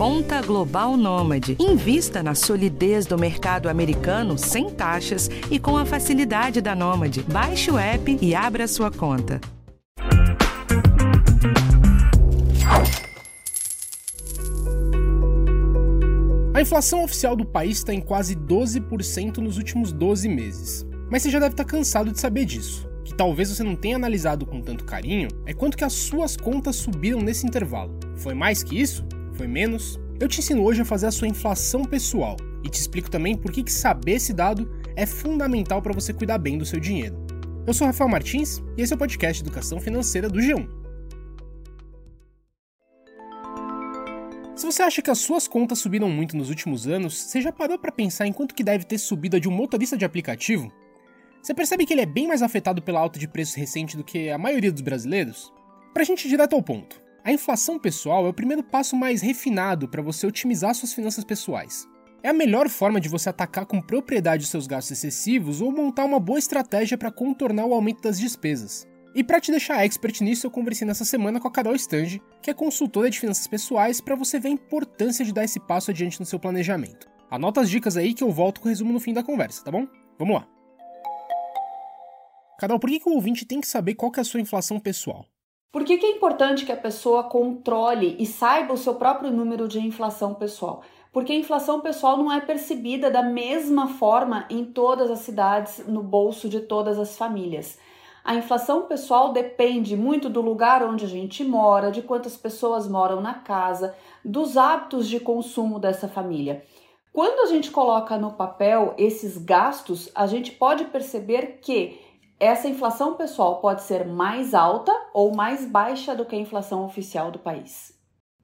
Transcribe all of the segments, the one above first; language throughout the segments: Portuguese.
Conta Global Nômade. Invista na solidez do mercado americano sem taxas e com a facilidade da Nômade. Baixe o app e abra sua conta. A inflação oficial do país está em quase 12% nos últimos 12 meses. Mas você já deve estar cansado de saber disso. Que talvez você não tenha analisado com tanto carinho é quanto que as suas contas subiram nesse intervalo. Foi mais que isso? Foi menos? Eu te ensino hoje a fazer a sua inflação pessoal e te explico também por que saber esse dado é fundamental para você cuidar bem do seu dinheiro. Eu sou Rafael Martins e esse é o podcast Educação Financeira do G1. Se você acha que as suas contas subiram muito nos últimos anos, você já parou para pensar em quanto que deve ter subido de um motorista de aplicativo? Você percebe que ele é bem mais afetado pela alta de preços recente do que a maioria dos brasileiros? Pra gente ir direto ao ponto. A inflação pessoal é o primeiro passo mais refinado para você otimizar suas finanças pessoais. É a melhor forma de você atacar com propriedade os seus gastos excessivos ou montar uma boa estratégia para contornar o aumento das despesas. E para te deixar expert nisso, eu conversei nessa semana com a Carol Stange, que é consultora de finanças pessoais, para você ver a importância de dar esse passo adiante no seu planejamento. Anota as dicas aí que eu volto com o resumo no fim da conversa, tá bom? Vamos lá. Carol, por que, que o ouvinte tem que saber qual que é a sua inflação pessoal? Por que, que é importante que a pessoa controle e saiba o seu próprio número de inflação pessoal? Porque a inflação pessoal não é percebida da mesma forma em todas as cidades, no bolso de todas as famílias. A inflação pessoal depende muito do lugar onde a gente mora, de quantas pessoas moram na casa, dos hábitos de consumo dessa família. Quando a gente coloca no papel esses gastos, a gente pode perceber que essa inflação pessoal pode ser mais alta ou mais baixa do que a inflação oficial do país.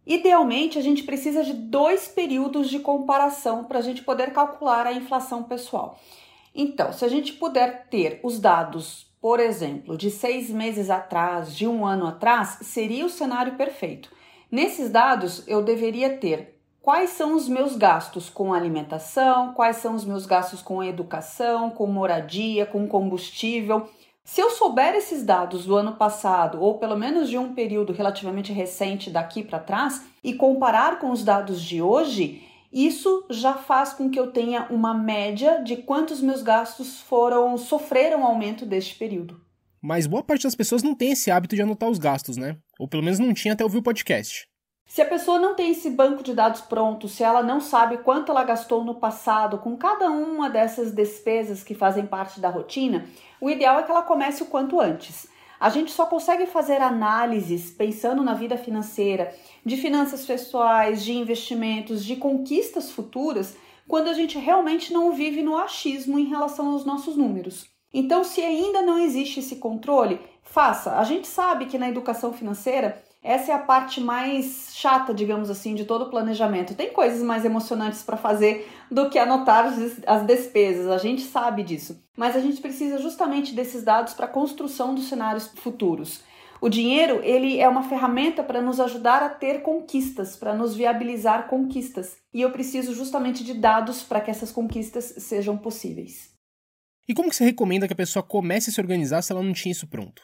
Idealmente, a gente precisa de dois períodos de comparação para a gente poder calcular a inflação pessoal. Então, se a gente puder ter os dados por exemplo, de seis meses atrás, de um ano atrás, seria o cenário perfeito. Nesses dados, eu deveria ter quais são os meus gastos com alimentação, quais são os meus gastos com educação, com moradia, com combustível. Se eu souber esses dados do ano passado, ou pelo menos de um período relativamente recente daqui para trás, e comparar com os dados de hoje, isso já faz com que eu tenha uma média de quantos meus gastos foram sofreram aumento deste período. Mas boa parte das pessoas não tem esse hábito de anotar os gastos, né? Ou pelo menos não tinha até ouvir o podcast. Se a pessoa não tem esse banco de dados pronto, se ela não sabe quanto ela gastou no passado com cada uma dessas despesas que fazem parte da rotina, o ideal é que ela comece o quanto antes. A gente só consegue fazer análises pensando na vida financeira, de finanças pessoais, de investimentos, de conquistas futuras, quando a gente realmente não vive no achismo em relação aos nossos números. Então, se ainda não existe esse controle, faça. A gente sabe que na educação financeira essa é a parte mais chata, digamos assim, de todo o planejamento. Tem coisas mais emocionantes para fazer do que anotar as despesas, a gente sabe disso. Mas a gente precisa justamente desses dados para a construção dos cenários futuros. O dinheiro, ele é uma ferramenta para nos ajudar a ter conquistas, para nos viabilizar conquistas. E eu preciso justamente de dados para que essas conquistas sejam possíveis. E como que você recomenda que a pessoa comece a se organizar se ela não tinha isso pronto?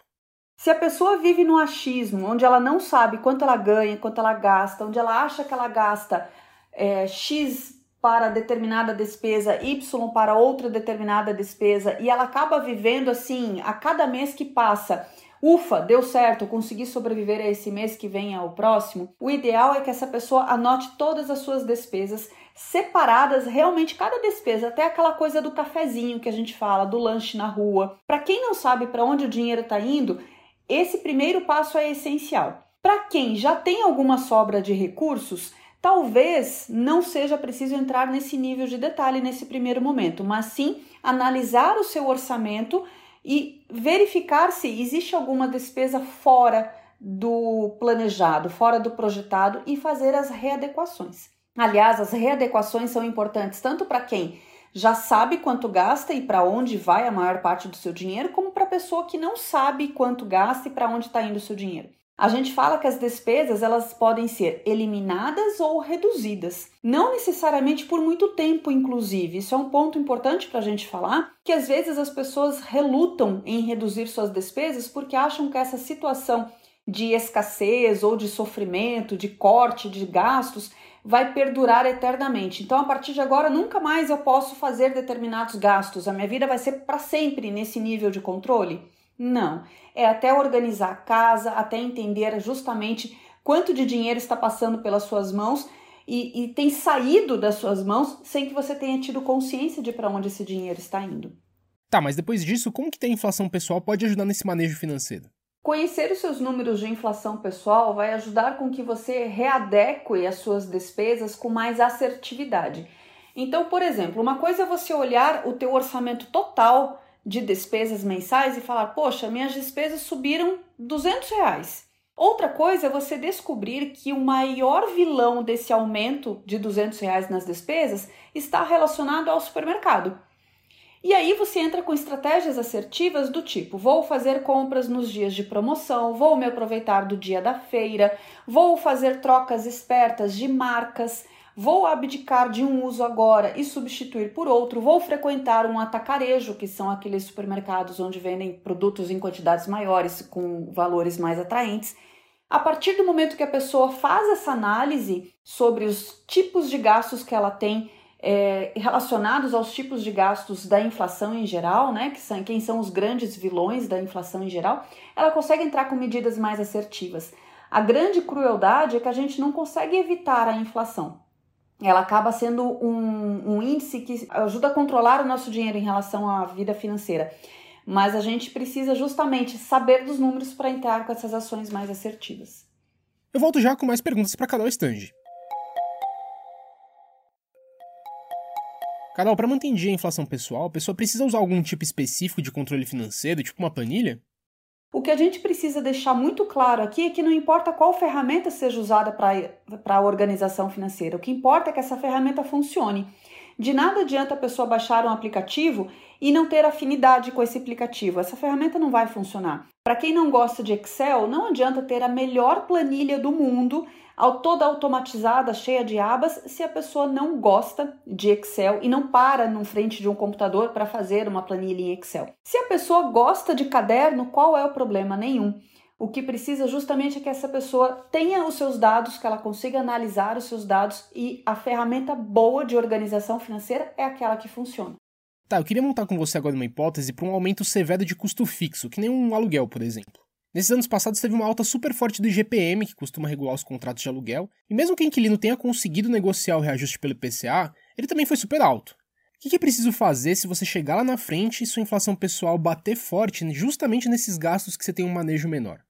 Se a pessoa vive no achismo, onde ela não sabe quanto ela ganha, quanto ela gasta, onde ela acha que ela gasta é, X para determinada despesa, Y para outra determinada despesa, e ela acaba vivendo assim, a cada mês que passa, ufa, deu certo, consegui sobreviver a esse mês que vem ao próximo, o ideal é que essa pessoa anote todas as suas despesas separadas, realmente cada despesa, até aquela coisa do cafezinho que a gente fala, do lanche na rua. Para quem não sabe para onde o dinheiro está indo, esse primeiro passo é essencial. Para quem já tem alguma sobra de recursos, talvez não seja preciso entrar nesse nível de detalhe nesse primeiro momento, mas sim analisar o seu orçamento e verificar se existe alguma despesa fora do planejado, fora do projetado e fazer as readequações. Aliás, as readequações são importantes tanto para quem já sabe quanto gasta e para onde vai a maior parte do seu dinheiro, como para a pessoa que não sabe quanto gasta e para onde está indo o seu dinheiro. A gente fala que as despesas elas podem ser eliminadas ou reduzidas, não necessariamente por muito tempo, inclusive. Isso é um ponto importante para a gente falar, que às vezes as pessoas relutam em reduzir suas despesas porque acham que essa situação de escassez ou de sofrimento, de corte de gastos, vai perdurar eternamente. Então, a partir de agora, nunca mais eu posso fazer determinados gastos. A minha vida vai ser para sempre nesse nível de controle? Não. É até organizar a casa, até entender justamente quanto de dinheiro está passando pelas suas mãos e, e tem saído das suas mãos sem que você tenha tido consciência de para onde esse dinheiro está indo. Tá, mas depois disso, como que ter inflação pessoal pode ajudar nesse manejo financeiro? Conhecer os seus números de inflação pessoal vai ajudar com que você readeque as suas despesas com mais assertividade. Então, por exemplo, uma coisa é você olhar o teu orçamento total de despesas mensais e falar, poxa, minhas despesas subiram 200 reais. Outra coisa é você descobrir que o maior vilão desse aumento de 200 reais nas despesas está relacionado ao supermercado. E aí você entra com estratégias assertivas do tipo: vou fazer compras nos dias de promoção, vou me aproveitar do dia da feira, vou fazer trocas espertas de marcas, vou abdicar de um uso agora e substituir por outro, vou frequentar um atacarejo, que são aqueles supermercados onde vendem produtos em quantidades maiores com valores mais atraentes. A partir do momento que a pessoa faz essa análise sobre os tipos de gastos que ela tem é, relacionados aos tipos de gastos da inflação em geral, né, que são quem são os grandes vilões da inflação em geral, ela consegue entrar com medidas mais assertivas. A grande crueldade é que a gente não consegue evitar a inflação. Ela acaba sendo um, um índice que ajuda a controlar o nosso dinheiro em relação à vida financeira. Mas a gente precisa justamente saber dos números para entrar com essas ações mais assertivas. Eu volto já com mais perguntas para Carol Stange. Carol, para manter em dia a inflação pessoal, a pessoa precisa usar algum tipo específico de controle financeiro, tipo uma planilha? O que a gente precisa deixar muito claro aqui é que não importa qual ferramenta seja usada para a organização financeira, o que importa é que essa ferramenta funcione. De nada adianta a pessoa baixar um aplicativo e não ter afinidade com esse aplicativo. Essa ferramenta não vai funcionar. Para quem não gosta de Excel, não adianta ter a melhor planilha do mundo toda automatizada, cheia de abas, se a pessoa não gosta de Excel e não para no frente de um computador para fazer uma planilha em Excel. Se a pessoa gosta de caderno, qual é o problema? Nenhum. O que precisa justamente é que essa pessoa tenha os seus dados, que ela consiga analisar os seus dados e a ferramenta boa de organização financeira é aquela que funciona. Tá, eu queria montar com você agora uma hipótese para um aumento severo de custo fixo, que nem um aluguel, por exemplo. Nesses anos passados teve uma alta super forte do IGPM, que costuma regular os contratos de aluguel, e mesmo que o inquilino tenha conseguido negociar o reajuste pelo IPCA, ele também foi super alto. O que é preciso fazer se você chegar lá na frente e sua inflação pessoal bater forte justamente nesses gastos que você tem um manejo menor?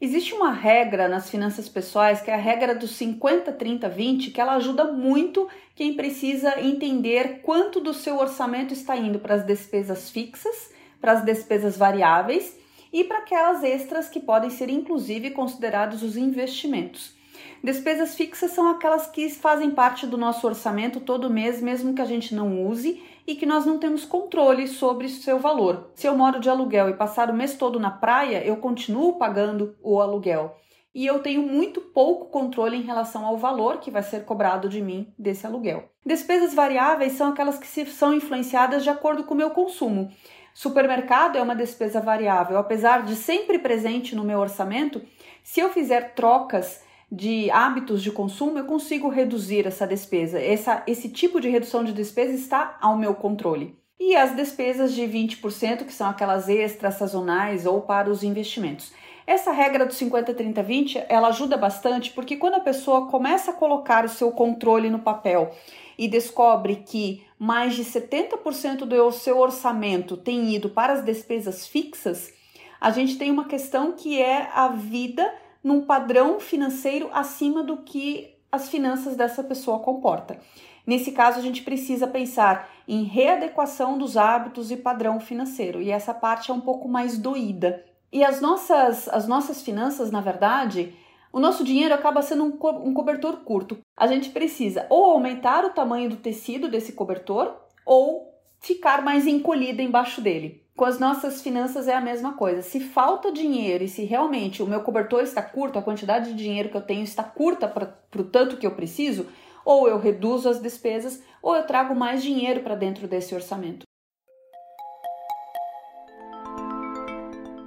Existe uma regra nas finanças pessoais que é a regra dos 50, 30, 20, que ela ajuda muito quem precisa entender quanto do seu orçamento está indo para as despesas fixas, para as despesas variáveis e para aquelas extras que podem ser inclusive considerados os investimentos. Despesas fixas são aquelas que fazem parte do nosso orçamento todo mês, mesmo que a gente não use e que nós não temos controle sobre seu valor. Se eu moro de aluguel e passar o mês todo na praia, eu continuo pagando o aluguel. E eu tenho muito pouco controle em relação ao valor que vai ser cobrado de mim desse aluguel. Despesas variáveis são aquelas que são influenciadas de acordo com o meu consumo. Supermercado é uma despesa variável, apesar de sempre presente no meu orçamento. Se eu fizer trocas de hábitos de consumo, eu consigo reduzir essa despesa. Essa, esse tipo de redução de despesa está ao meu controle. E as despesas de 20%, que são aquelas extras sazonais ou para os investimentos. Essa regra do 50, 30, 20, ela ajuda bastante porque quando a pessoa começa a colocar o seu controle no papel e descobre que mais de 70% do seu orçamento tem ido para as despesas fixas, a gente tem uma questão que é a vida num padrão financeiro acima do que as finanças dessa pessoa comporta. Nesse caso, a gente precisa pensar em readequação dos hábitos e padrão financeiro, e essa parte é um pouco mais doída. E as nossas, as nossas finanças, na verdade, o nosso dinheiro acaba sendo um, co um cobertor curto. A gente precisa ou aumentar o tamanho do tecido desse cobertor ou ficar mais encolhida embaixo dele. Com as nossas finanças é a mesma coisa. Se falta dinheiro e se realmente o meu cobertor está curto, a quantidade de dinheiro que eu tenho está curta para o tanto que eu preciso, ou eu reduzo as despesas ou eu trago mais dinheiro para dentro desse orçamento.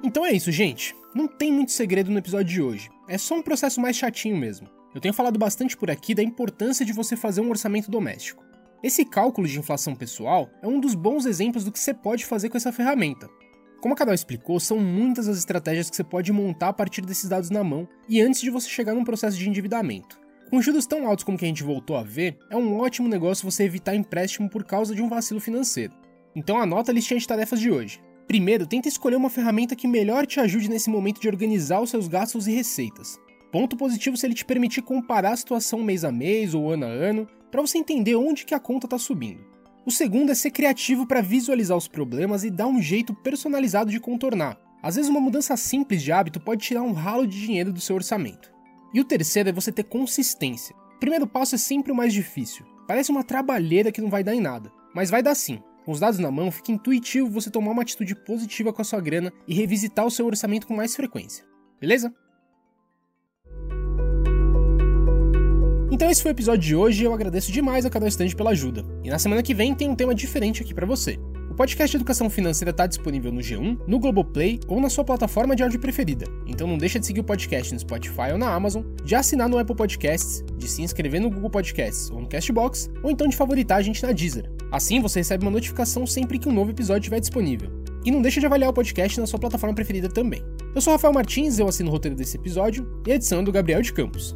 Então é isso, gente. Não tem muito segredo no episódio de hoje. É só um processo mais chatinho mesmo. Eu tenho falado bastante por aqui da importância de você fazer um orçamento doméstico. Esse cálculo de inflação pessoal é um dos bons exemplos do que você pode fazer com essa ferramenta. Como a Carol explicou, são muitas as estratégias que você pode montar a partir desses dados na mão e antes de você chegar num processo de endividamento. Com juros tão altos como que a gente voltou a ver, é um ótimo negócio você evitar empréstimo por causa de um vacilo financeiro. Então anota a listinha de tarefas de hoje. Primeiro, tenta escolher uma ferramenta que melhor te ajude nesse momento de organizar os seus gastos e receitas. Ponto positivo se ele te permitir comparar a situação mês a mês ou ano a ano, para você entender onde que a conta está subindo. O segundo é ser criativo para visualizar os problemas e dar um jeito personalizado de contornar. Às vezes uma mudança simples de hábito pode tirar um ralo de dinheiro do seu orçamento. E o terceiro é você ter consistência. O primeiro passo é sempre o mais difícil. Parece uma trabalheira que não vai dar em nada, mas vai dar sim. Com os dados na mão, fica intuitivo você tomar uma atitude positiva com a sua grana e revisitar o seu orçamento com mais frequência. Beleza? Então esse foi o episódio de hoje e eu agradeço demais a cada estande pela ajuda. E na semana que vem tem um tema diferente aqui para você. O podcast Educação Financeira está disponível no G1, no Globoplay ou na sua plataforma de áudio preferida. Então não deixa de seguir o podcast no Spotify ou na Amazon, de assinar no Apple Podcasts, de se inscrever no Google Podcasts ou no Castbox, ou então de favoritar a gente na Deezer. Assim você recebe uma notificação sempre que um novo episódio estiver disponível. E não deixa de avaliar o podcast na sua plataforma preferida também. Eu sou Rafael Martins, eu assino o roteiro desse episódio e a edição é do Gabriel de Campos.